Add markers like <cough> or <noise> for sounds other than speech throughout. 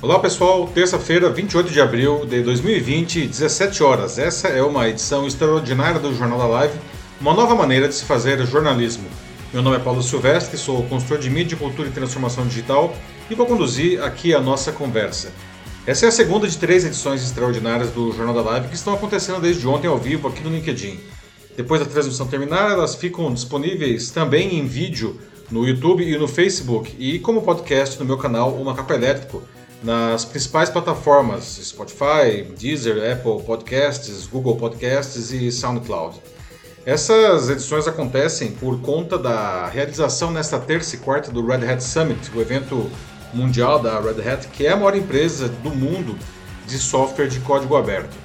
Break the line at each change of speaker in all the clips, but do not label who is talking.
Olá pessoal, terça-feira, 28 de abril de 2020, 17 horas. Essa é uma edição extraordinária do Jornal da Live, uma nova maneira de se fazer jornalismo. Meu nome é Paulo Silvestre, sou consultor de mídia, cultura e transformação digital e vou conduzir aqui a nossa conversa. Essa é a segunda de três edições extraordinárias do Jornal da Live que estão acontecendo desde ontem ao vivo aqui no LinkedIn. Depois da transmissão terminar, elas ficam disponíveis também em vídeo no YouTube e no Facebook e como podcast no meu canal Uma Capa Elétrico nas principais plataformas Spotify, Deezer, Apple Podcasts, Google Podcasts e SoundCloud. Essas edições acontecem por conta da realização nesta terça e quarta do Red Hat Summit, o evento mundial da Red Hat, que é a maior empresa do mundo de software de código aberto.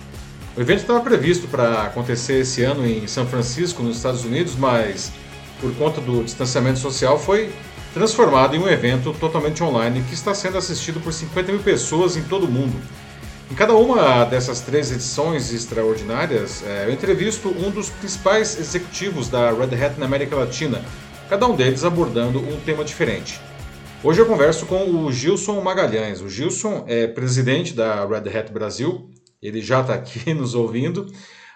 O evento estava previsto para acontecer esse ano em São Francisco, nos Estados Unidos, mas por conta do distanciamento social foi transformado em um evento totalmente online que está sendo assistido por 50 mil pessoas em todo o mundo. Em cada uma dessas três edições extraordinárias, é, eu entrevisto um dos principais executivos da Red Hat na América Latina, cada um deles abordando um tema diferente. Hoje eu converso com o Gilson Magalhães. O Gilson é presidente da Red Hat Brasil, ele já está aqui <laughs> nos ouvindo.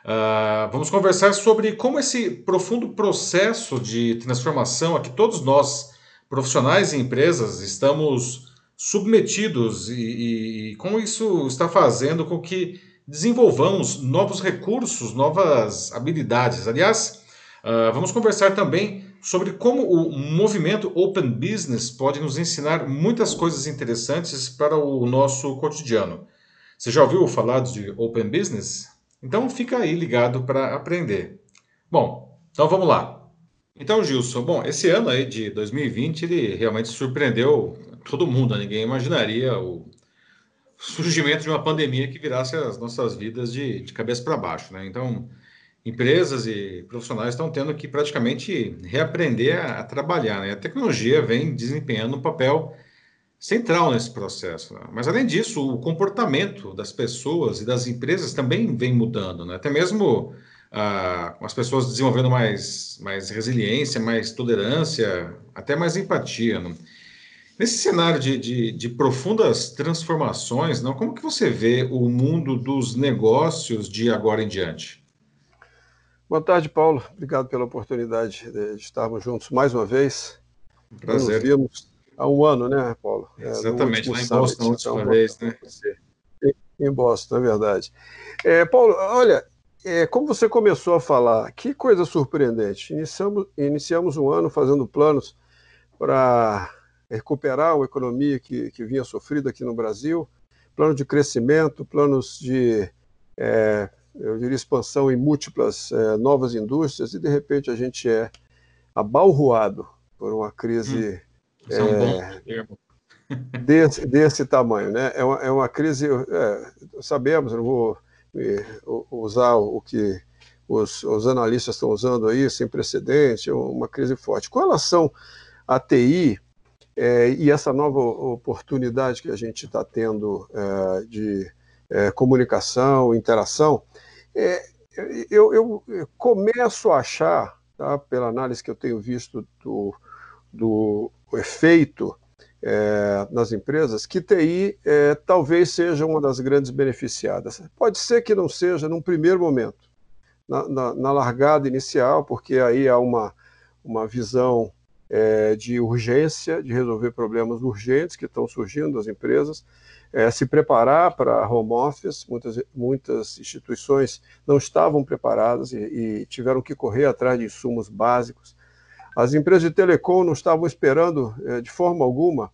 Uh, vamos conversar sobre como esse profundo processo de transformação a que todos nós profissionais e empresas estamos submetidos e, e, como isso está fazendo com que desenvolvamos novos recursos, novas habilidades. Aliás, uh, vamos conversar também sobre como o movimento Open Business pode nos ensinar muitas coisas interessantes para o nosso cotidiano. Você já ouviu falar de Open Business? Então fica aí ligado para aprender. Bom, então vamos lá. Então, Gilson, bom, esse ano aí de 2020 ele realmente surpreendeu todo mundo, né? ninguém imaginaria o surgimento de uma pandemia que virasse as nossas vidas de, de cabeça para baixo, né? Então, empresas e profissionais estão tendo que praticamente reaprender a, a trabalhar, né? A tecnologia vem desempenhando um papel central nesse processo. Né? Mas, além disso, o comportamento das pessoas e das empresas também vem mudando, né? Até mesmo ah, as pessoas desenvolvendo mais, mais resiliência, mais tolerância, até mais empatia. Não? Nesse cenário de, de, de, profundas transformações, não, como que você vê o mundo dos negócios de agora em diante?
Boa tarde, Paulo. Obrigado pela oportunidade de estarmos juntos mais uma vez.
Prazer.
Nos vimos há um ano, né, Paulo?
É, Exatamente, lá em Boston, última então, vez, né?
Em Boston, é verdade. É, Paulo, olha, é, como você começou a falar, que coisa surpreendente. Iniciamos, iniciamos um ano fazendo planos para recuperar uma economia que, que vinha sofrida aqui no Brasil, plano de crescimento, planos de, é, eu diria, expansão em múltiplas é, novas indústrias, e de repente a gente é abalroado por uma crise hum, é um é, <laughs> desse, desse tamanho. Né? É, uma, é uma crise, é, sabemos, não vou usar o que os, os, analistas estão usando aí, sem precedente, é uma crise forte. Com relação à TI é, e essa nova oportunidade que a gente está tendo é, de comunicação, interação, eu, eu, começo a achar, tá, pela análise que eu tenho visto do, do efeito é, nas empresas, que TI é, talvez seja uma das grandes beneficiadas. Pode ser que não seja num primeiro momento, na, na, na largada inicial, porque aí há uma, uma visão é, de urgência, de resolver problemas urgentes que estão surgindo das empresas, é, se preparar para home office. Muitas, muitas instituições não estavam preparadas e, e tiveram que correr atrás de insumos básicos as empresas de telecom não estavam esperando, é, de forma alguma,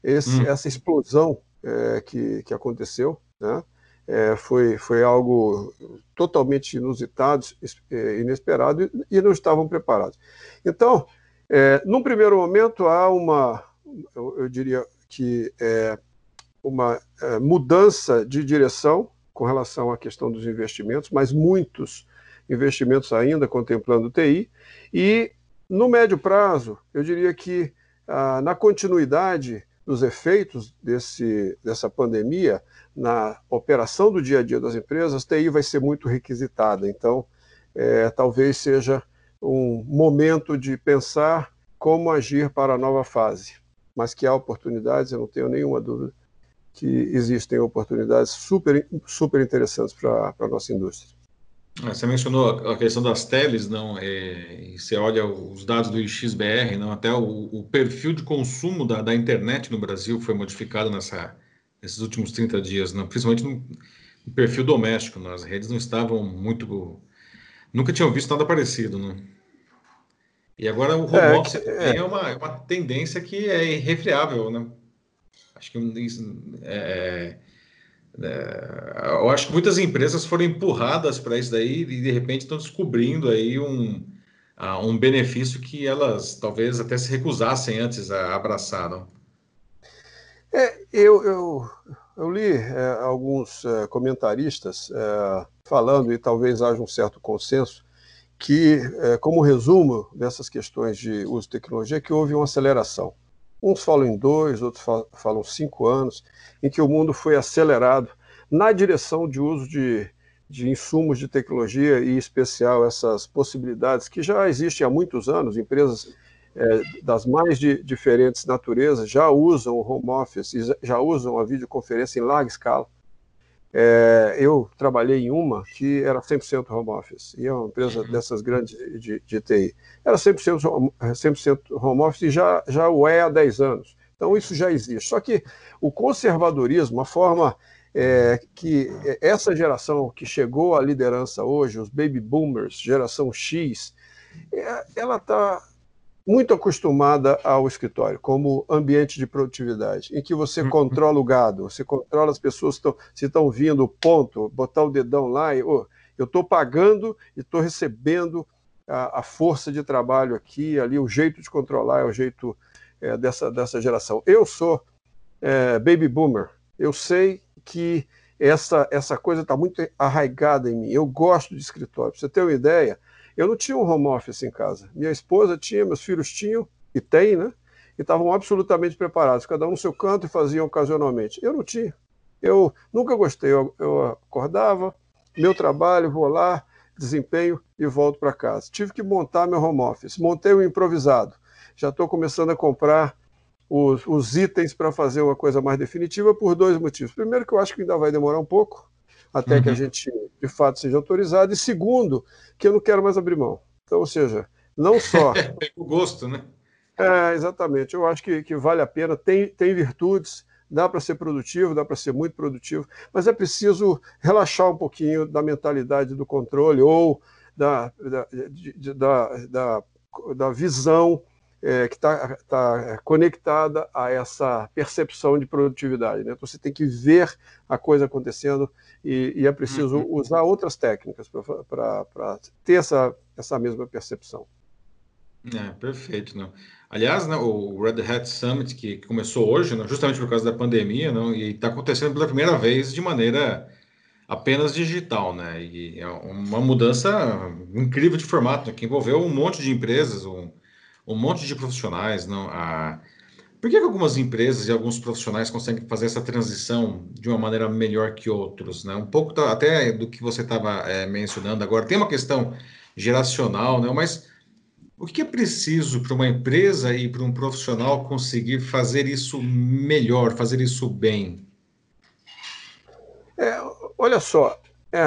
esse, hum. essa explosão é, que, que aconteceu. Né? É, foi, foi algo totalmente inusitado, inesperado, e, e não estavam preparados. Então, é, num primeiro momento, há uma, eu, eu diria que é uma é, mudança de direção com relação à questão dos investimentos, mas muitos investimentos ainda contemplando TI, e no médio prazo, eu diria que ah, na continuidade dos efeitos desse, dessa pandemia na operação do dia a dia das empresas, TI vai ser muito requisitada. Então, é, talvez seja um momento de pensar como agir para a nova fase. Mas que há oportunidades, eu não tenho nenhuma dúvida que existem oportunidades super, super interessantes para a nossa indústria.
Ah, você mencionou a questão das teles, não? É, você olha os dados do IXBR, não? Até o, o perfil de consumo da, da, internet no Brasil foi modificado nessa, nesses últimos 30 dias, não? Principalmente no, no perfil doméstico, não? as redes não estavam muito, nunca tinham visto nada parecido, não? E agora o home é, office é. é uma, é uma tendência que é irrefreável, né? Acho que é, é, eu acho que muitas empresas foram empurradas para isso daí e de repente estão descobrindo aí um, um benefício que elas talvez até se recusassem antes a abraçar. Não?
É, eu, eu, eu li é, alguns é, comentaristas é, falando, e talvez haja um certo consenso, que, é, como resumo dessas questões de uso de tecnologia, que houve uma aceleração. Uns falam em dois, outros falam cinco anos, em que o mundo foi acelerado na direção de uso de, de insumos de tecnologia e, em especial, essas possibilidades que já existem há muitos anos. Empresas é, das mais de, diferentes naturezas já usam o home office, já usam a videoconferência em larga escala. É, eu trabalhei em uma que era 100% home office, e é uma empresa uhum. dessas grandes de, de TI. Era 100%, 100 home office e já, já o é há 10 anos. Então, isso já existe. Só que o conservadorismo, a forma é, que essa geração que chegou à liderança hoje, os baby boomers, geração X, é, ela está muito acostumada ao escritório como ambiente de produtividade, em que você uhum. controla o gado, você controla as pessoas que se estão vindo, ponto, botar o dedão lá e oh, eu estou pagando e estou recebendo a, a, força de trabalho aqui, ali, o jeito de controlar é o jeito é, dessa, dessa geração. Eu sou é, baby boomer, eu sei que essa, essa coisa está muito arraigada em mim, eu gosto de escritório. Para você ter uma ideia, eu não tinha um home office em casa. Minha esposa tinha, meus filhos tinham, e tem, né? E estavam absolutamente preparados, cada um no seu canto e faziam ocasionalmente. Eu não tinha. Eu nunca gostei. Eu, eu acordava, meu trabalho, vou lá, desempenho e volto para casa. Tive que montar meu home office. Montei o um improvisado. Já estou começando a comprar os, os itens para fazer uma coisa mais definitiva por dois motivos. Primeiro, que eu acho que ainda vai demorar um pouco até uhum. que a uhum. gente de fato seja autorizado, e segundo, que eu não quero mais abrir mão. Então, ou seja, não só. <laughs>
o gosto, né?
É, exatamente. Eu acho que, que vale a pena, tem, tem virtudes, dá para ser produtivo, dá para ser muito produtivo, mas é preciso relaxar um pouquinho da mentalidade do controle ou da, da, de, da, da, da visão é, que está tá conectada a essa percepção de produtividade. Né? Então, você tem que ver a coisa acontecendo e, e é preciso uhum. usar outras técnicas para ter essa, essa mesma percepção.
É, perfeito. Não. Aliás, né, o Red Hat Summit, que começou hoje, não, justamente por causa da pandemia, não, e está acontecendo pela primeira vez de maneira apenas digital, né? E é uma mudança incrível de formato, né, que envolveu um monte de empresas, um, um monte de profissionais, não? A... Por que, que, algumas empresas e alguns profissionais conseguem fazer essa transição de uma maneira melhor que outros, né? Um pouco até do que você estava é, mencionando agora. Tem uma questão geracional, né? Mas o que é preciso para uma empresa e para um profissional conseguir fazer isso melhor, fazer isso bem?
É, olha só, é,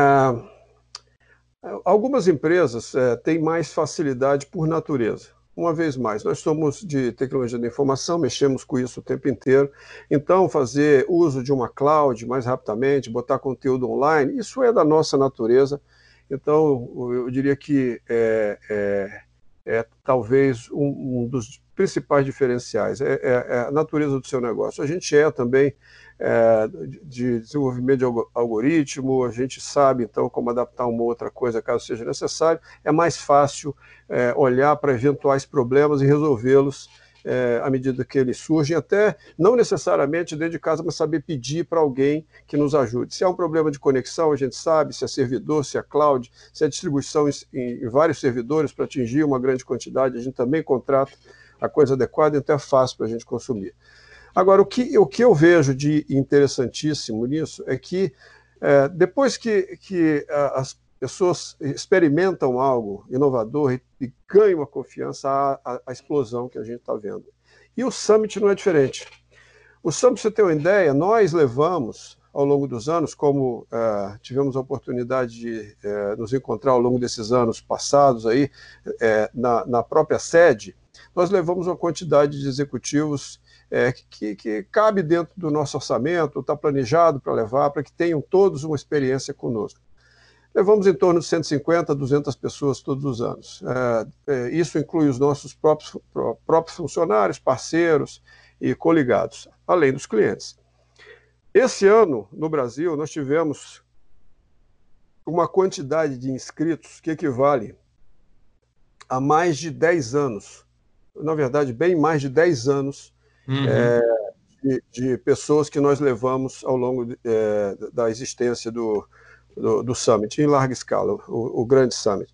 algumas empresas é, têm mais facilidade por natureza uma vez mais, nós somos de tecnologia da informação, mexemos com isso o tempo inteiro, então fazer uso de uma cloud mais rapidamente, botar conteúdo online, isso é da nossa natureza. Então, eu diria que é, é, é talvez um, um, dos principais diferenciais, é, é, é, a natureza do seu negócio. A gente é também é, de desenvolvimento de algoritmo, a gente sabe então como adaptar uma outra coisa caso seja necessário, é mais fácil é, olhar para eventuais problemas e resolvê-los é, à medida que eles surgem, até não necessariamente dentro de casa, mas saber pedir para alguém que nos ajude. Se há um problema de conexão, a gente sabe se é servidor, se é cloud, se é distribuição em, em vários servidores para atingir uma grande quantidade, a gente também contrata a coisa adequada, então é fácil para a gente consumir. Agora, o que, o que eu vejo de interessantíssimo nisso é que é, depois que, que as pessoas experimentam algo inovador e, e ganham a confiança, a, a, a explosão que a gente está vendo. E o Summit não é diferente. O SAM, para você ter uma ideia, nós levamos ao longo dos anos, como uh, tivemos a oportunidade de uh, nos encontrar ao longo desses anos passados aí, uh, na, na, própria sede, nós levamos uma quantidade de executivos que, que, cabe dentro do nosso orçamento, está planejado para levar, para que tenham todos uma experiência conosco. Levamos em torno de 150, 200 pessoas todos os anos. isso inclui os nossos próprios, próprios funcionários, parceiros e coligados, além dos clientes. Esse ano, no Brasil, nós tivemos uma quantidade de inscritos que equivale a mais de 10 anos, na verdade, bem mais de 10 anos uhum. é, de, de, pessoas que nós levamos ao longo de, é, da existência do, do, do, Summit, em larga escala, o, o grande Summit.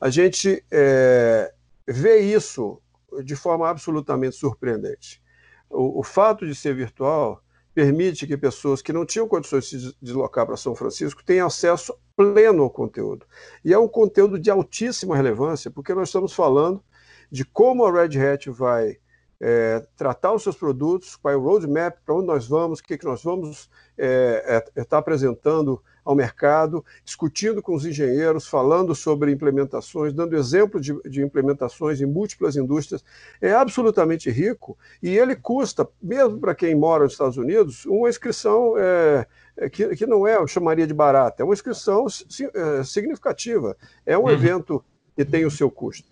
A gente é, vê isso de forma absolutamente surpreendente. O, o fato de ser virtual permite que pessoas que não tinham condições de se deslocar para São Francisco tenham acesso pleno ao conteúdo. E é um conteúdo de altíssima relevância, porque nós estamos falando de como a Red Hat vai é, tratar os seus produtos, qual é o roadmap, para onde nós vamos, o que, que nós vamos é, é, estar apresentando ao mercado, discutindo com os engenheiros, falando sobre implementações, dando exemplo de, de, implementações em múltiplas indústrias, é absolutamente rico e ele custa, mesmo para quem mora nos Estados Unidos, uma inscrição é, é, que, que não é, eu chamaria de barata, é uma inscrição é, significativa, é um uhum. evento que tem o seu custo.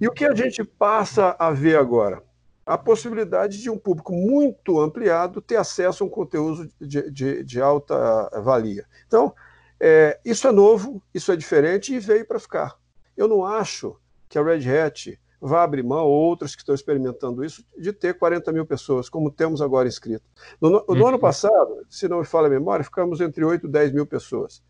E o que a gente passa a ver agora? A possibilidade de um público muito ampliado ter acesso a um conteúdo de, de, de alta valia. Então, é, isso é novo, isso é diferente e veio para ficar. Eu não acho que a Red Hat vá abrir mão, ou outros que estão experimentando isso, de ter 40 mil pessoas, como temos agora inscritas. No, no, no ano uhum. passado, se não me falha a memória, ficamos entre 8 e 10 mil pessoas,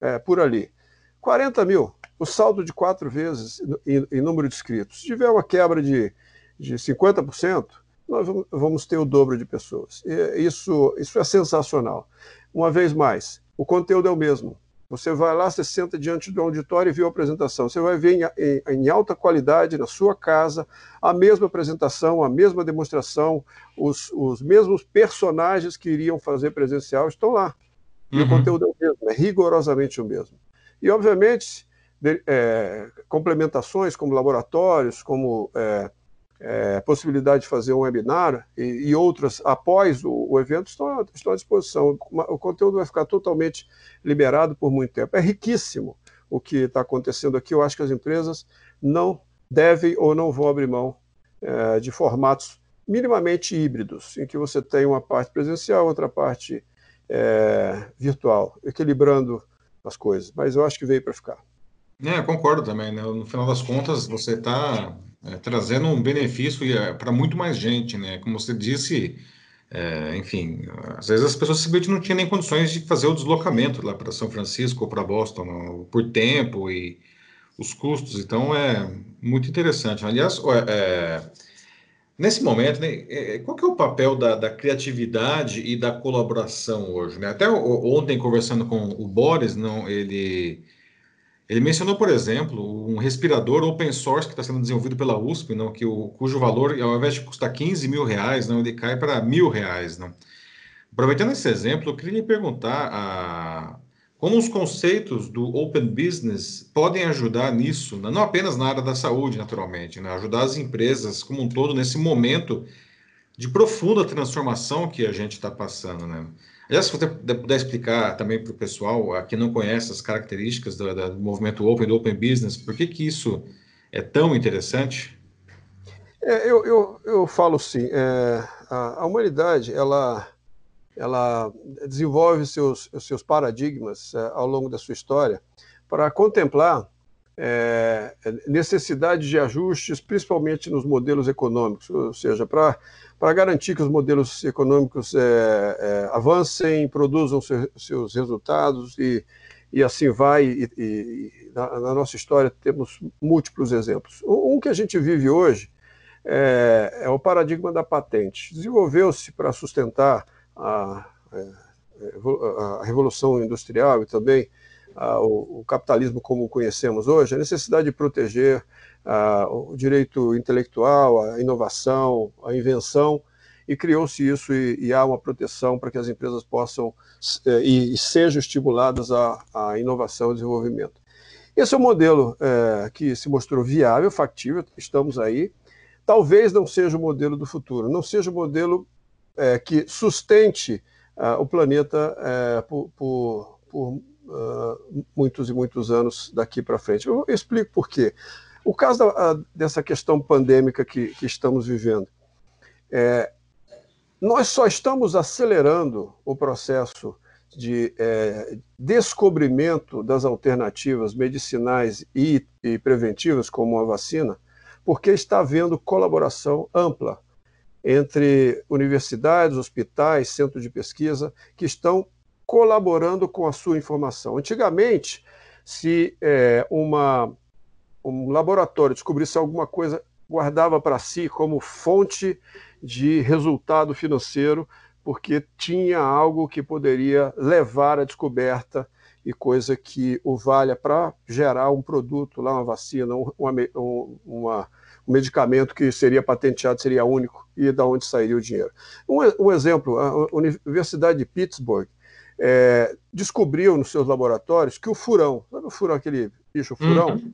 é, por ali. 40 mil, o saldo de quatro vezes em, em número de inscritos. Se tiver uma quebra de de 50%, nós vamos ter o dobro de pessoas. E isso, isso é sensacional. Uma vez mais, o conteúdo é o mesmo. Você vai lá, você senta diante do auditório e vê a apresentação. Você vai ver em, em, em, alta qualidade, na sua casa, a mesma apresentação, a mesma demonstração, os, os mesmos personagens que iriam fazer presencial estão lá. E uhum. o conteúdo é o mesmo, é rigorosamente o mesmo. E, obviamente, de, é, complementações como laboratórios, como é, é, possibilidade de fazer um webinar e, e outras após o, o, evento estão, estão à disposição. O conteúdo vai ficar totalmente liberado por muito tempo. É riquíssimo o que está acontecendo aqui. Eu acho que as empresas não devem ou não vão abrir mão é, de formatos minimamente híbridos, em que você tem uma parte presencial, outra parte é, virtual, equilibrando as coisas. Mas eu acho que veio para ficar.
É, concordo também. Né? No final das contas, você está é, trazendo um benefício é, para muito mais gente, né? Como você disse, é, enfim, às vezes as pessoas simplesmente não tinham nem condições de fazer o deslocamento lá para São Francisco ou para Boston por tempo e os custos. Então é muito interessante. Aliás, é, nesse momento, né, é, qual que é o papel da, da, criatividade e da colaboração hoje? Né? Até ontem conversando com o Boris, não, ele ele mencionou, por exemplo, um respirador open source que está sendo desenvolvido pela USP, não, que o, cujo valor, ao invés de custar 15 mil reais, não, ele cai para mil reais. Não. Aproveitando esse exemplo, eu queria lhe perguntar a, como os conceitos do Open Business podem ajudar nisso, não apenas na área da saúde, naturalmente, né, ajudar as empresas como um todo nesse momento de profunda transformação que a gente está passando. Né? Aliás, se você puder explicar também para o pessoal que não conhece as características do, do, movimento Open, do Open Business, por que, que isso é tão interessante?
É, eu, eu, eu falo sim. É, a, a, humanidade ela, ela desenvolve seus, seus paradigmas é, ao longo da sua história para contemplar é, necessidade de ajustes, principalmente nos modelos econômicos, ou seja, para garantir que os modelos econômicos é, é, avancem, produzam seu, seus resultados e, e assim vai. E, e na, na, nossa história temos múltiplos exemplos. Um que a gente vive hoje é, é o paradigma da patente. Desenvolveu-se para sustentar a, é, a, revolução industrial e também a, o, o capitalismo como conhecemos hoje, a necessidade de proteger o direito intelectual, a inovação, a invenção, e criou-se isso e, e, há uma proteção para que as empresas possam é, e, sejam estimuladas à, inovação e desenvolvimento. Esse é um modelo é, que se mostrou viável, factível, estamos aí. Talvez não seja o modelo do futuro, não seja o modelo é, que sustente o planeta por, por, por uh, muitos e muitos anos daqui para frente. Eu explico por quê. O caso da, dessa questão pandêmica que, que estamos vivendo, é, nós só estamos acelerando o processo de é, descobrimento das alternativas medicinais e, e, preventivas, como a vacina, porque está havendo colaboração ampla entre universidades, hospitais, centros de pesquisa, que estão colaborando com a sua informação. Antigamente, se é, uma, um laboratório descobrisse alguma coisa, guardava para si como fonte de resultado financeiro, porque tinha algo que poderia levar à descoberta e coisa que o valha para gerar um produto, lá uma vacina, uma, uma, um medicamento que seria patenteado, seria único, e da onde sairia o dinheiro. Um, um exemplo, a Universidade de Pittsburgh é, descobriu nos seus laboratórios que o furão, sabe o furão, aquele bicho furão, uhum.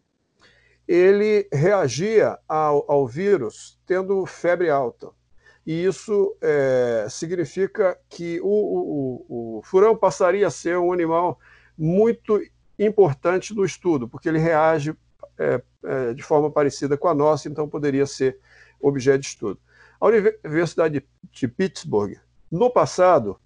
ele reagia ao, ao vírus tendo febre alta e isso é, significa que o, o, o, furão passaria a ser um animal muito importante no estudo, porque ele reage é, é, de forma parecida com a nossa, então poderia ser objeto de estudo. A Universidade de Pittsburgh, no passado,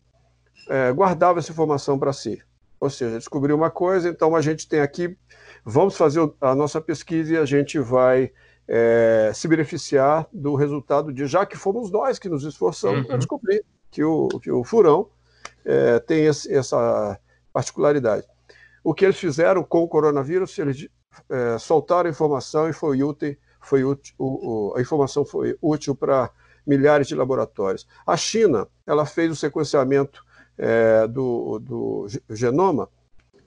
é, guardava essa informação para si. Ou seja, descobriu uma coisa, então a gente tem aqui, vamos fazer a nossa pesquisa e a gente vai é, se beneficiar do resultado de, já que fomos nós que nos esforçamos uhum. para descobrir que o, que o furão é, tem esse, essa particularidade. O que eles fizeram com o coronavírus, eles é, soltaram a informação e foi útil, foi útil o, o, a informação foi útil para milhares de laboratórios. A China, ela fez o sequenciamento é, do, do, genoma,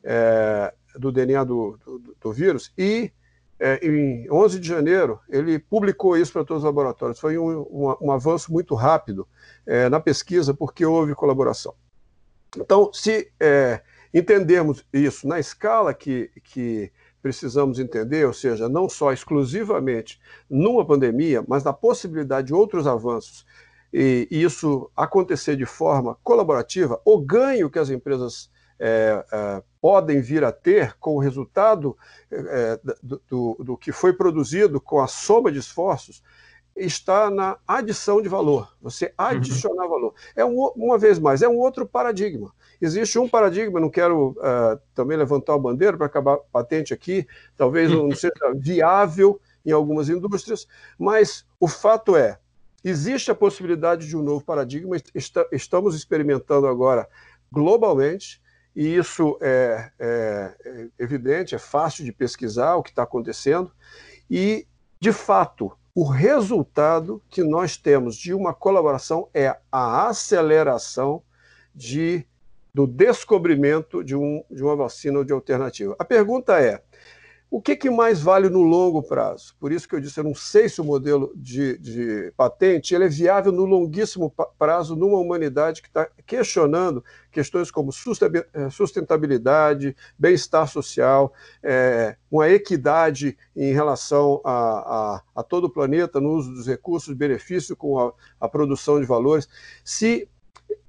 é, do DNA do, do, do vírus e é, em 11 de janeiro, ele publicou isso para todos os laboratórios. Foi um, um, um avanço muito rápido é, na pesquisa, porque houve colaboração. Então, se é, entendermos isso na escala que, que precisamos entender, ou seja, não só exclusivamente numa pandemia, mas na possibilidade de outros avanços, e isso acontecer de forma colaborativa, o ganho que as empresas é, é, podem vir a ter com o resultado é, do, do, do, que foi produzido com a soma de esforços está na adição de valor. Você uhum. adicionar uhum. valor. É um, uma vez mais, é um outro paradigma. Existe um paradigma, não quero uh, também levantar a bandeira para acabar patente aqui, talvez não <laughs> seja viável em algumas indústrias, mas o fato é, existe a possibilidade de um novo paradigma, estamos experimentando agora globalmente, e isso é, é, é evidente, é fácil de pesquisar o que está acontecendo, e, de fato, o resultado que nós temos de uma colaboração é a aceleração de, do descobrimento de, um, de uma vacina ou de alternativa. A pergunta é: o que, que, mais vale no longo prazo? Por isso que eu disse, eu não sei se o modelo de, de patente ele é viável no longuíssimo prazo numa humanidade que está questionando questões como eh, sustentabilidade, bem-estar social, é, uma equidade em relação a, a, a, todo o planeta no uso dos recursos, benefício com a, a produção de valores. Se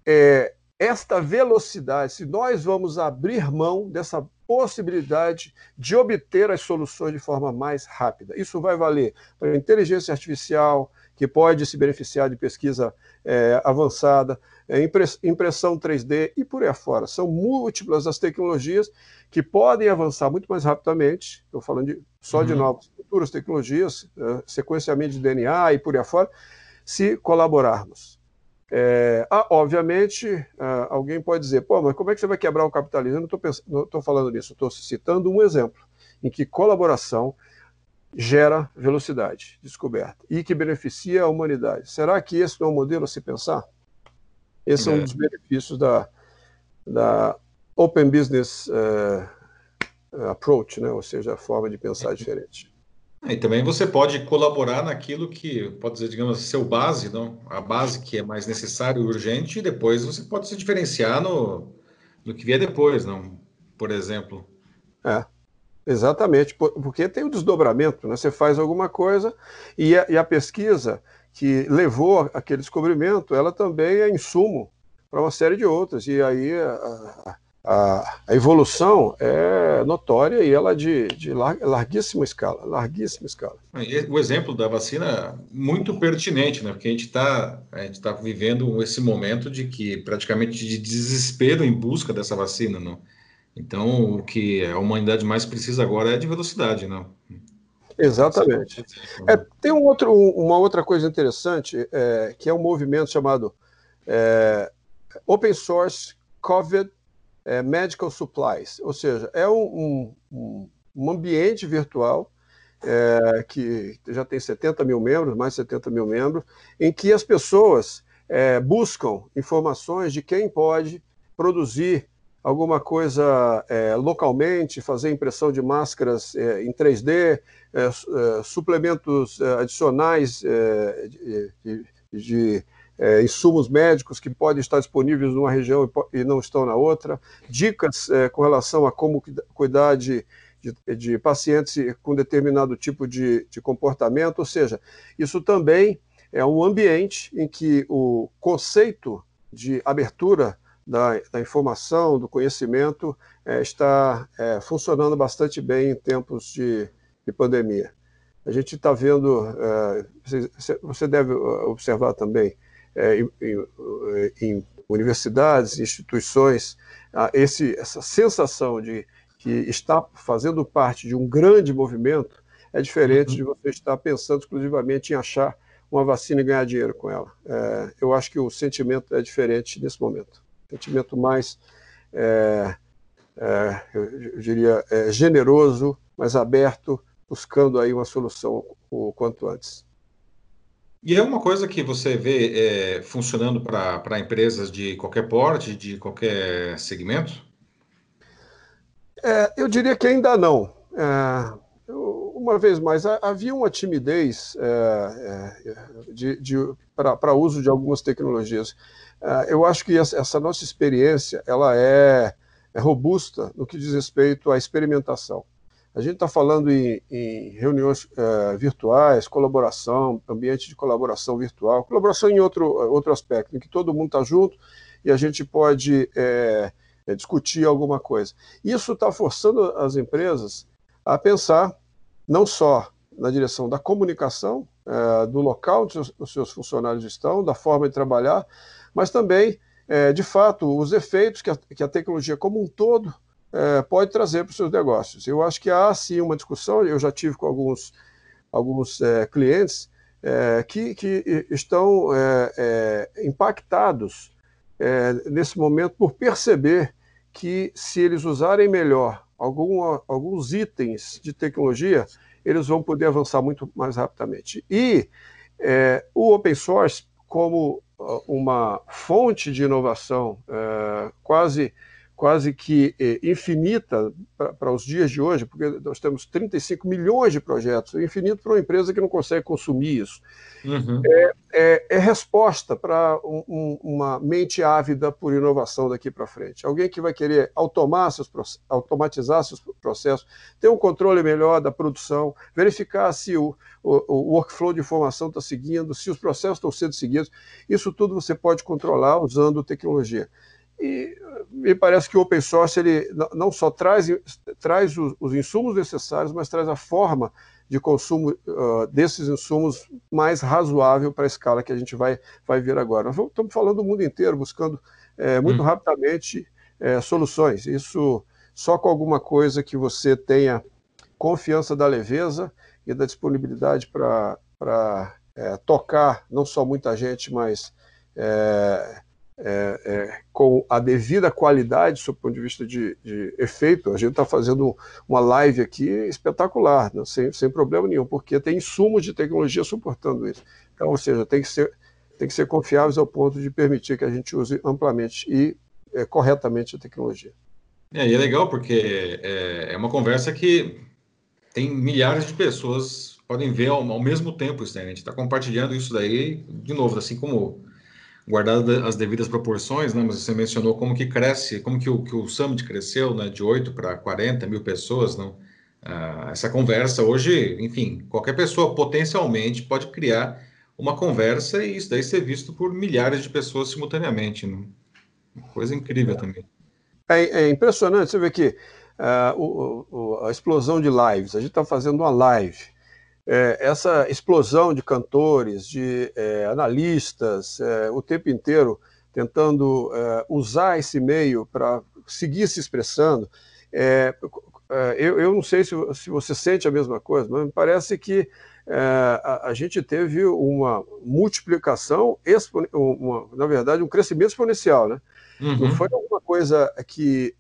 é, esta velocidade, se nós vamos abrir mão dessa possibilidade de obter as soluções de forma mais rápida. Isso vai valer para a inteligência artificial, que pode se beneficiar de pesquisa é, avançada, é, impressão 3D e por aí afora. São múltiplas as tecnologias que podem avançar muito mais rapidamente. Estou falando de, só uhum. de novas futuras tecnologias, é, sequenciamento de DNA e por aí afora, se colaborarmos. É, ah, obviamente, ah, alguém pode dizer, pô, mas como é que você vai quebrar o capitalismo? Eu não estou falando nisso, estou citando um exemplo em que colaboração gera velocidade, descoberta, e que beneficia a humanidade. Será que esse não é um modelo a se pensar? Esse é, é um dos benefícios da, da Open Business uh, Approach, né? ou seja, a forma de pensar diferente.
E também você pode colaborar naquilo que pode dizer, digamos, seu base, não? A base que é mais necessário e urgente, e depois você pode se diferenciar no, no que vier depois, não? Por exemplo.
É, exatamente, porque tem o desdobramento, né? Você faz alguma coisa e a, e a pesquisa que levou aquele descobrimento, ela também é insumo para uma série de outras. E aí a, a, evolução é notória e ela de, de larguíssima escala, larguíssima escala.
O exemplo da vacina é muito pertinente, né? Porque a gente está tá vivendo esse momento de que praticamente de desespero em busca dessa vacina, não? Então, o que a humanidade mais precisa agora é de velocidade, não?
Exatamente. É, tem um outro, uma outra coisa interessante, é, que é um movimento chamado é, Open Source COVID é, Medical Supplies, ou seja, é um, um, um ambiente virtual é, que já tem 70 mil membros, mais de 70 mil membros, em que as pessoas é, buscam informações de quem pode produzir alguma coisa é, localmente, fazer impressão de máscaras é, em 3D, é, é, suplementos é, adicionais de, de, de insumos médicos que podem estar disponíveis numa região e não estão na outra, dicas com relação a como cuidar de, de, de pacientes com determinado tipo de, de comportamento, ou seja, isso também é um ambiente em que o conceito de abertura da, da informação, do conhecimento, é, está é, funcionando bastante bem em tempos de, de pandemia. A gente está vendo, é, você, você, deve observar também, é, em, em, universidades, instituições, esse, essa sensação de que está fazendo parte de um grande movimento é diferente uhum. de você estar pensando exclusivamente em achar uma vacina e ganhar dinheiro com ela. É, eu acho que o sentimento é diferente nesse momento sentimento mais, é, é, eu diria, é, generoso, mais aberto, buscando aí uma solução o quanto antes.
E é uma coisa que você vê é, funcionando para empresas de qualquer porte, de qualquer segmento?
É, eu diria que ainda não. É, uma vez mais, havia uma timidez é, para uso de algumas tecnologias. Ah, eu acho que essa nossa experiência ela é, é robusta no que diz respeito à experimentação. A gente está falando em, em reuniões uh, virtuais, colaboração, ambiente de colaboração virtual, colaboração em outro, outro aspecto, em que todo mundo está junto e a gente pode é, é, discutir alguma coisa. Isso está forçando as empresas a pensar não só na direção da comunicação, é, do local onde os seus funcionários estão, da forma de trabalhar, mas também, é, de fato, os efeitos que a, que a tecnologia como um todo é, pode trazer para os seus negócios. Eu acho que há sim uma discussão, eu já tive com alguns, alguns é, clientes é, que, que estão é, é, impactados nesse momento por perceber que se eles usarem melhor alguma, alguns itens de tecnologia, eles vão poder avançar muito mais rapidamente. E o open source, como uma fonte de inovação é, quase, quase que é, infinita para os dias de hoje, porque nós temos 35 milhões de projetos, infinito para uma empresa que não consegue consumir isso. Uhum. É, é, é, resposta para um, um, uma mente ávida por inovação daqui para frente. Alguém que vai querer seus, automatizar seus processos, ter um controle melhor da produção, verificar se o, o, o workflow de informação está seguindo, se os processos estão sendo seguidos. Isso tudo você pode controlar usando tecnologia. E me parece que o open source ele não só traz, traz os, os insumos necessários, mas traz a forma de consumo uh, desses insumos mais razoável para a escala que a gente vai, vai ver agora. Nós estamos falando do mundo inteiro, buscando é, muito hum. rapidamente é, soluções. Isso só com alguma coisa que você tenha confiança da leveza e da disponibilidade para é, tocar não só muita gente, mas é, é, é, com a devida qualidade, do ponto de vista de, de efeito. A gente está fazendo uma live aqui espetacular, né, sem, sem problema nenhum, porque tem insumos de tecnologia suportando isso. Então, ou seja, tem que ser, tem que ser confiáveis ao ponto de permitir que a gente use amplamente e é, corretamente a tecnologia.
É, e é legal porque é, é uma conversa que tem milhares de pessoas podem ver ao, ao mesmo tempo isso daí. A gente está compartilhando isso daí, de novo, assim como guardado as devidas proporções, né? Mas você mencionou como que cresce, como que o, que o Summit cresceu, né? De 8 para 40 mil pessoas, não? Ah, essa conversa hoje, enfim, qualquer pessoa potencialmente pode criar uma conversa e isso daí ser visto por milhares de pessoas simultaneamente. Né? Coisa incrível também.
É, é impressionante, você vê que uh, o, o, a explosão de lives, a gente está fazendo uma live, é, essa explosão de cantores, de é, analistas, é, o tempo inteiro tentando é, usar esse meio para seguir se expressando, é, é, eu, eu, não sei se, se, você sente a mesma coisa, mas me parece que a, a, gente teve uma multiplicação, uma, na verdade, um crescimento exponencial, né? Uhum. Não foi alguma coisa que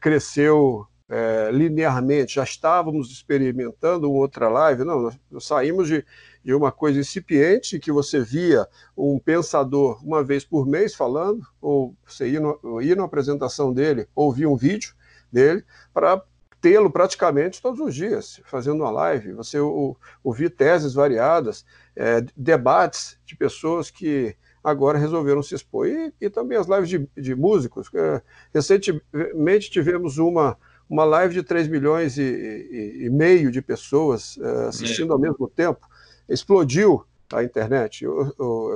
cresceu é, linearmente, já estávamos experimentando outra live, não, nós saímos de, de uma coisa incipiente que você via um pensador uma vez por mês falando, ou você ia, no, ia numa apresentação dele, ouvia um vídeo dele, para tê-lo praticamente todos os dias, fazendo uma live, você ouvir teses variadas, é, debates de pessoas que agora resolveram se expor. E, e também as lives de, de músicos. É, recentemente tivemos uma uma live de 3 milhões e, e, e meio de pessoas uh, assistindo é. ao mesmo tempo, explodiu a internet,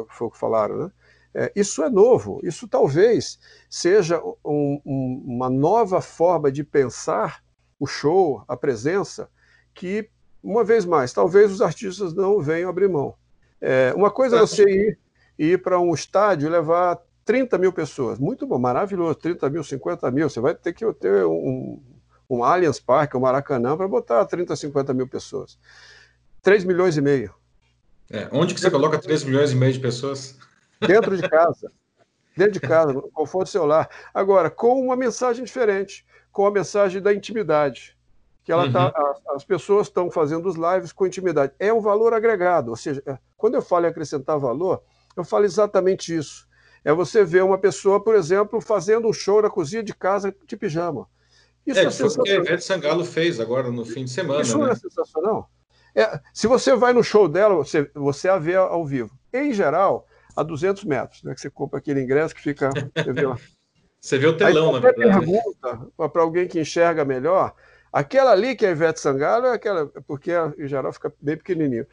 foi o que falaram, né? É, isso é novo, isso talvez seja um, um, uma nova forma de pensar o show, a presença, que, uma vez mais, talvez os artistas não venham abrir mão. É, uma coisa é você ir, ir para um estádio e levar 30 mil pessoas, muito bom, maravilhoso, 30 mil, 50 mil, você vai ter que ter um, um Allianz Parque, um Maracanã, para botar 30, 50 mil pessoas. 3 milhões e meio.
É, onde que você coloca 3 milhões e meio de pessoas?
Dentro de casa. <laughs> Dentro de casa, no conforto celular. Agora, com uma mensagem diferente, com a mensagem da intimidade. Que ela tá, uhum. as, as, pessoas estão fazendo os lives com intimidade. É um valor agregado. Ou seja, é, quando eu falo em acrescentar valor, eu falo exatamente isso. É você ver uma pessoa, por exemplo, fazendo um show na cozinha de casa de pijama.
Isso é, é foi o que a Ivete Sangalo fez agora no fim de semana.
Isso
né?
é sensacional. É, se você vai no show dela, você, você a vê ao vivo. Em geral, a 200 metros, né, que você compra aquele ingresso que fica. Você vê, <laughs>
você vê o telão, Aí, na
verdade. pergunta para alguém que enxerga melhor, aquela ali que é a Ivete Sangalo é aquela, porque em geral fica bem pequenininho.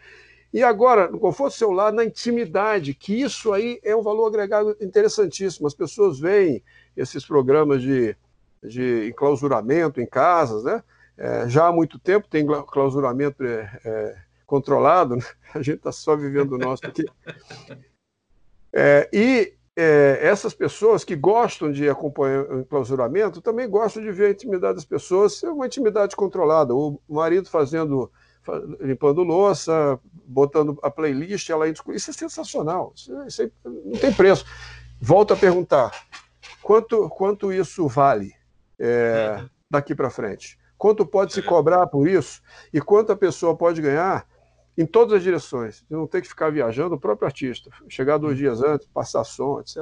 E agora, no conforto celular, na intimidade, que isso aí é um valor agregado interessantíssimo. As pessoas veem esses programas de de enclausuramento em casas, né? É, já há muito tempo tem clausuramento é, é, controlado, né? <laughs> a gente está só vivendo o nosso aqui. É, e é, essas pessoas que gostam de acompanhar o enclausuramento também gostam de ver a intimidade das pessoas, é uma intimidade controlada. O marido fazendo, limpando louça, botando a playlist, ela isso é sensacional, isso, é, isso não tem preço. Volto a perguntar, quanto, quanto isso vale? É, uhum. daqui para frente. Quanto pode se cobrar por isso e quanto a pessoa pode ganhar em todas as direções. Não tem que ficar viajando o próprio artista, chegar dois dias antes, passar som, etc.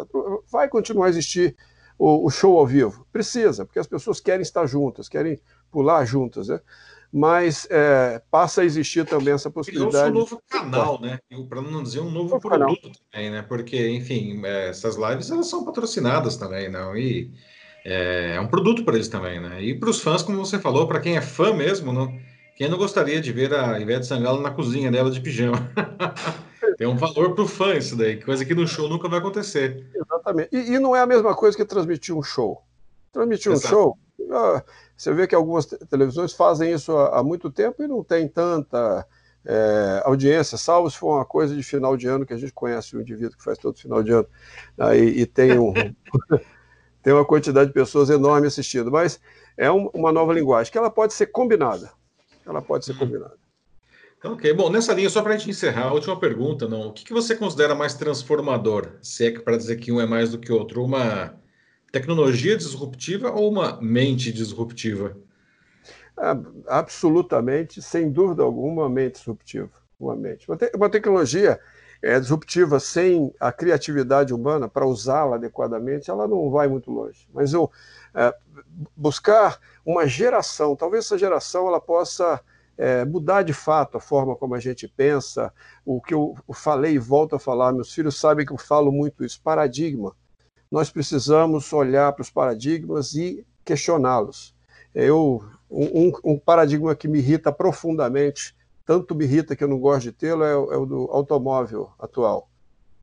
Vai continuar a existir o, o, show ao vivo. Precisa, porque as pessoas querem estar juntas, querem pular juntas, né? Mas é, passa a existir também essa possibilidade.
Criou-se um novo canal, né? Para não dizer um novo, novo produto canal. também, né? Porque, enfim, é, essas lives elas são patrocinadas também, não? E é, é um produto para eles também, né? E para os fãs, como você falou, para quem é fã mesmo, não, quem não gostaria de ver a Ivete Sangalo na cozinha dela de pijama? <laughs> Tem um valor para o fã isso daí, coisa que no show nunca vai acontecer.
Exatamente. E, e não é a mesma coisa que transmitir um show. Transmitir um Exato. show, você vê que algumas televisões fazem isso há, há muito tempo e não tem tanta é, audiência, salvo se for uma coisa de final de ano, que a gente conhece o indivíduo que faz todo final de ano, aí, e tem um. <laughs> tem uma quantidade de pessoas enorme assistindo, mas é um, uma nova linguagem que ela pode ser combinada. Ela pode ser uhum. combinada.
Ok, bom, nessa linha, só para a gente encerrar, a última pergunta, não. O que, que você considera mais transformador? Se é que para dizer que um é mais do que outro, uma tecnologia disruptiva ou uma mente disruptiva?
Absolutamente, sem dúvida alguma, uma mente disruptiva. Uma mente. Uma, te uma tecnologia é, disruptiva sem a criatividade humana para usá-la adequadamente, ela não vai muito longe. Mas eu é, buscar uma geração, talvez essa geração ela possa é, mudar de fato a forma como a gente pensa, o que eu falei e volto a falar, meus filhos sabem que eu falo muito isso, paradigma. Nós precisamos olhar para os paradigmas e questioná-los. Eu, um, um, paradigma que me irrita profundamente, tanto me irrita que eu não gosto de tê-lo, é, é, o do automóvel atual.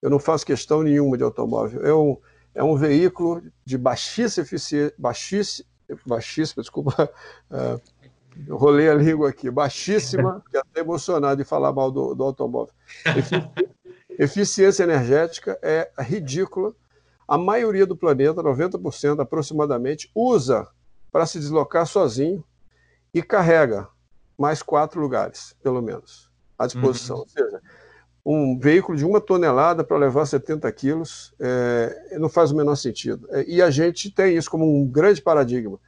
Eu não faço questão nenhuma de automóvel. É um, é um veículo de baixíssima eficiência, baixíssima, baixíssima desculpa, <laughs> uh, rolei a língua aqui, baixíssima, <laughs> fiquei até emocionado de falar mal do, do automóvel. <laughs> Eficiência energética é ridícula. A maioria do planeta, 90% aproximadamente, usa para se deslocar sozinho e carrega mais quatro lugares, pelo menos, à disposição. Uhum. Ou seja, um veículo de uma tonelada para levar 70 quilos é, não faz o menor sentido. É, e a gente tem isso como um grande paradigma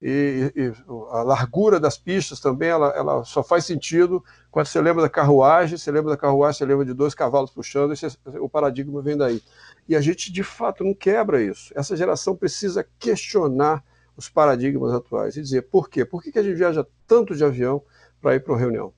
e, e, a largura das pistas também ela, ela, só faz sentido quando você lembra da carruagem, você lembra da carruagem, você lembra de dois cavalos puxando, e você, o paradigma vem daí. E a gente, de fato, não quebra isso. Essa geração precisa questionar os paradigmas atuais e dizer por quê? Por que, que a gente viaja tanto de avião para ir para uma reunião?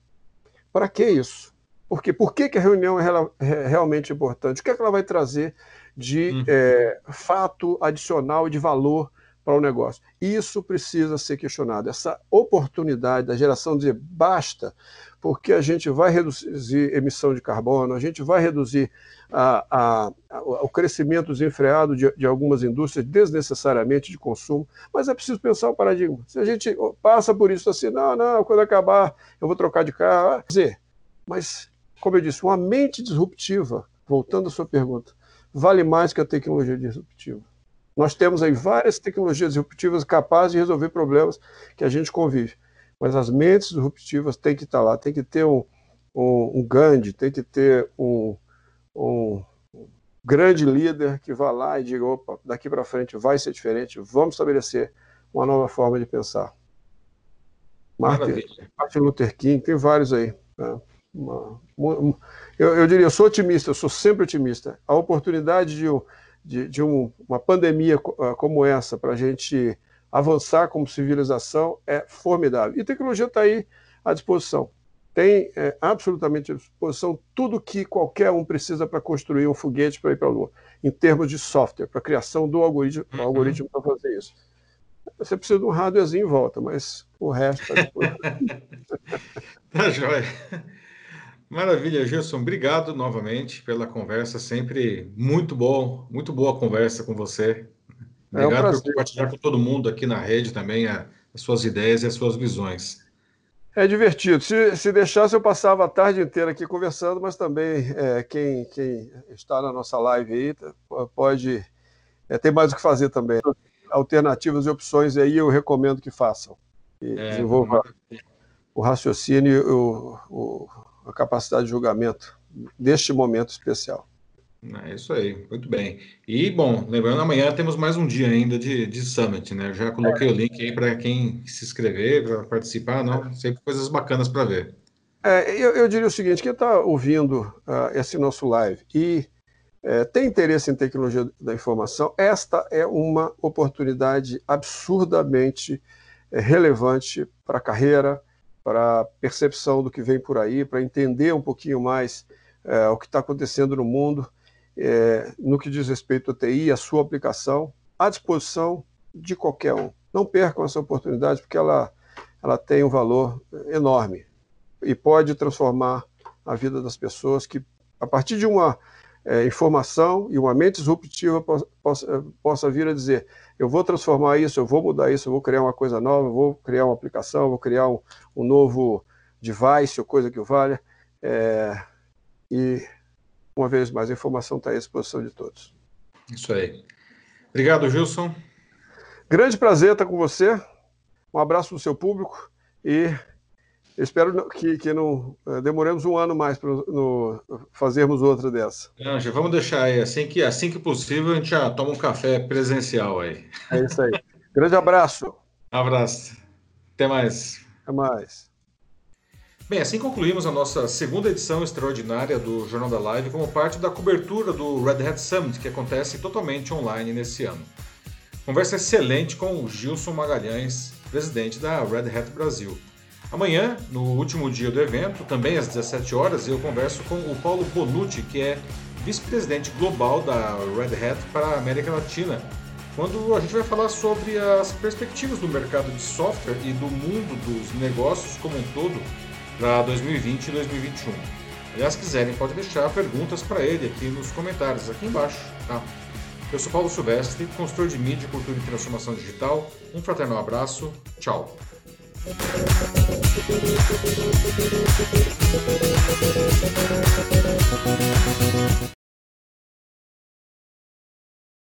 Para que isso? Por quê? Por que, que a reunião é realmente importante? O que, é que ela vai trazer de hum. é, fato adicional e de valor para o negócio. Isso precisa ser questionado. Essa oportunidade da geração de dizer basta, porque a gente vai reduzir emissão de carbono, a gente vai reduzir a, a, a, o crescimento desenfreado de, de, algumas indústrias desnecessariamente de consumo, mas é preciso pensar o paradigma. Se a gente passa por isso assim, não, não, quando acabar eu vou trocar de carro, dizer, mas, como eu disse, uma mente disruptiva, voltando à sua pergunta, vale mais que a tecnologia disruptiva. Nós temos aí várias tecnologias disruptivas capazes de resolver problemas que a gente convive. Mas as mentes disruptivas têm que estar lá, tem que ter um, um, um Gandhi, tem que ter um, um grande líder que vá lá e diga: opa, daqui para frente vai ser diferente, vamos estabelecer uma nova forma de pensar. Martin, Martin Luther King, tem vários aí. Né? Uma, uma, eu, eu diria, eu sou otimista, eu sou sempre otimista. A oportunidade de de, de um, uma pandemia ah, como essa para a gente avançar como civilização é formidável. E tecnologia está aí à disposição. Tem é, absolutamente à disposição tudo que qualquer um precisa para construir um foguete para ir para a Lua, em termos de software, para a criação do algoritmo, uhum. algoritmo para fazer isso. Você precisa de um hardwarezinho em volta, mas o resto está disponível. <laughs>
tá joia. Maravilha, Gilson. Obrigado novamente pela conversa. Sempre muito bom, muito boa conversa com você. Obrigado é um por compartilhar com todo mundo aqui na rede também a, as suas ideias e as suas visões.
É divertido. Se, se deixasse, eu passava a tarde inteira aqui conversando, mas também é, quem, quem está na nossa live aí pode é, ter mais o que fazer também. Alternativas e opções aí eu recomendo que façam. E é, desenvolvam o raciocínio o, o a capacidade de julgamento deste momento especial.
É isso aí, muito bem. E, bom, lembrando, amanhã temos mais um dia ainda de, de Summit, né? Eu já coloquei é. o link aí para quem se inscrever, para participar, não? Sempre coisas bacanas para ver.
É, eu, eu, diria o seguinte: quem está ouvindo uh, esse nosso live e é, tem interesse em tecnologia da informação, esta é uma oportunidade absurdamente é, relevante para a carreira, para percepção do que vem por aí, para entender um pouquinho mais é, o que está acontecendo no mundo, é, no que diz respeito à TI, a sua aplicação, à disposição de qualquer um. Não percam essa oportunidade, porque ela, ela tem um valor enorme e pode transformar a vida das pessoas que, a partir de uma é, informação e uma mente disruptiva, possa, possa vir a dizer: eu vou transformar isso, eu vou mudar isso, eu vou criar uma coisa nova, eu vou criar uma aplicação, vou criar um, um novo device ou coisa que valha. É, e, uma vez mais, a informação está à disposição de todos.
Isso aí. Obrigado, Gilson.
Grande prazer estar com você. Um abraço do seu público e espero que, que não uh, demoremos um ano mais para fazermos outra dessa.
Não, já vamos deixar aí. Assim que, assim que possível, a gente já toma um café presencial aí.
É isso aí. Grande abraço.
Abraço. Até mais.
Até mais.
Bem, assim concluímos a nossa segunda edição extraordinária do Jornal da Live como parte da cobertura do Red Hat Summit, que acontece totalmente online nesse ano. Conversa excelente com o Gilson Magalhães, presidente da Red Hat Brasil. Amanhã, no último dia do evento, também às 17 horas, eu converso com o Paulo Bonucci, que é vice-presidente global da Red Hat para a América Latina, quando a gente vai falar sobre as perspectivas do mercado de software e do mundo dos negócios como um todo para 2020 e 2021. Aliás, se quiserem, pode deixar perguntas para ele aqui nos comentários, aqui embaixo. Tá? Eu sou Paulo Silvestre, consultor de mídia, cultura e transformação digital. Um fraternal abraço. Tchau. フフフフフフフフフフフフフフフフフフ。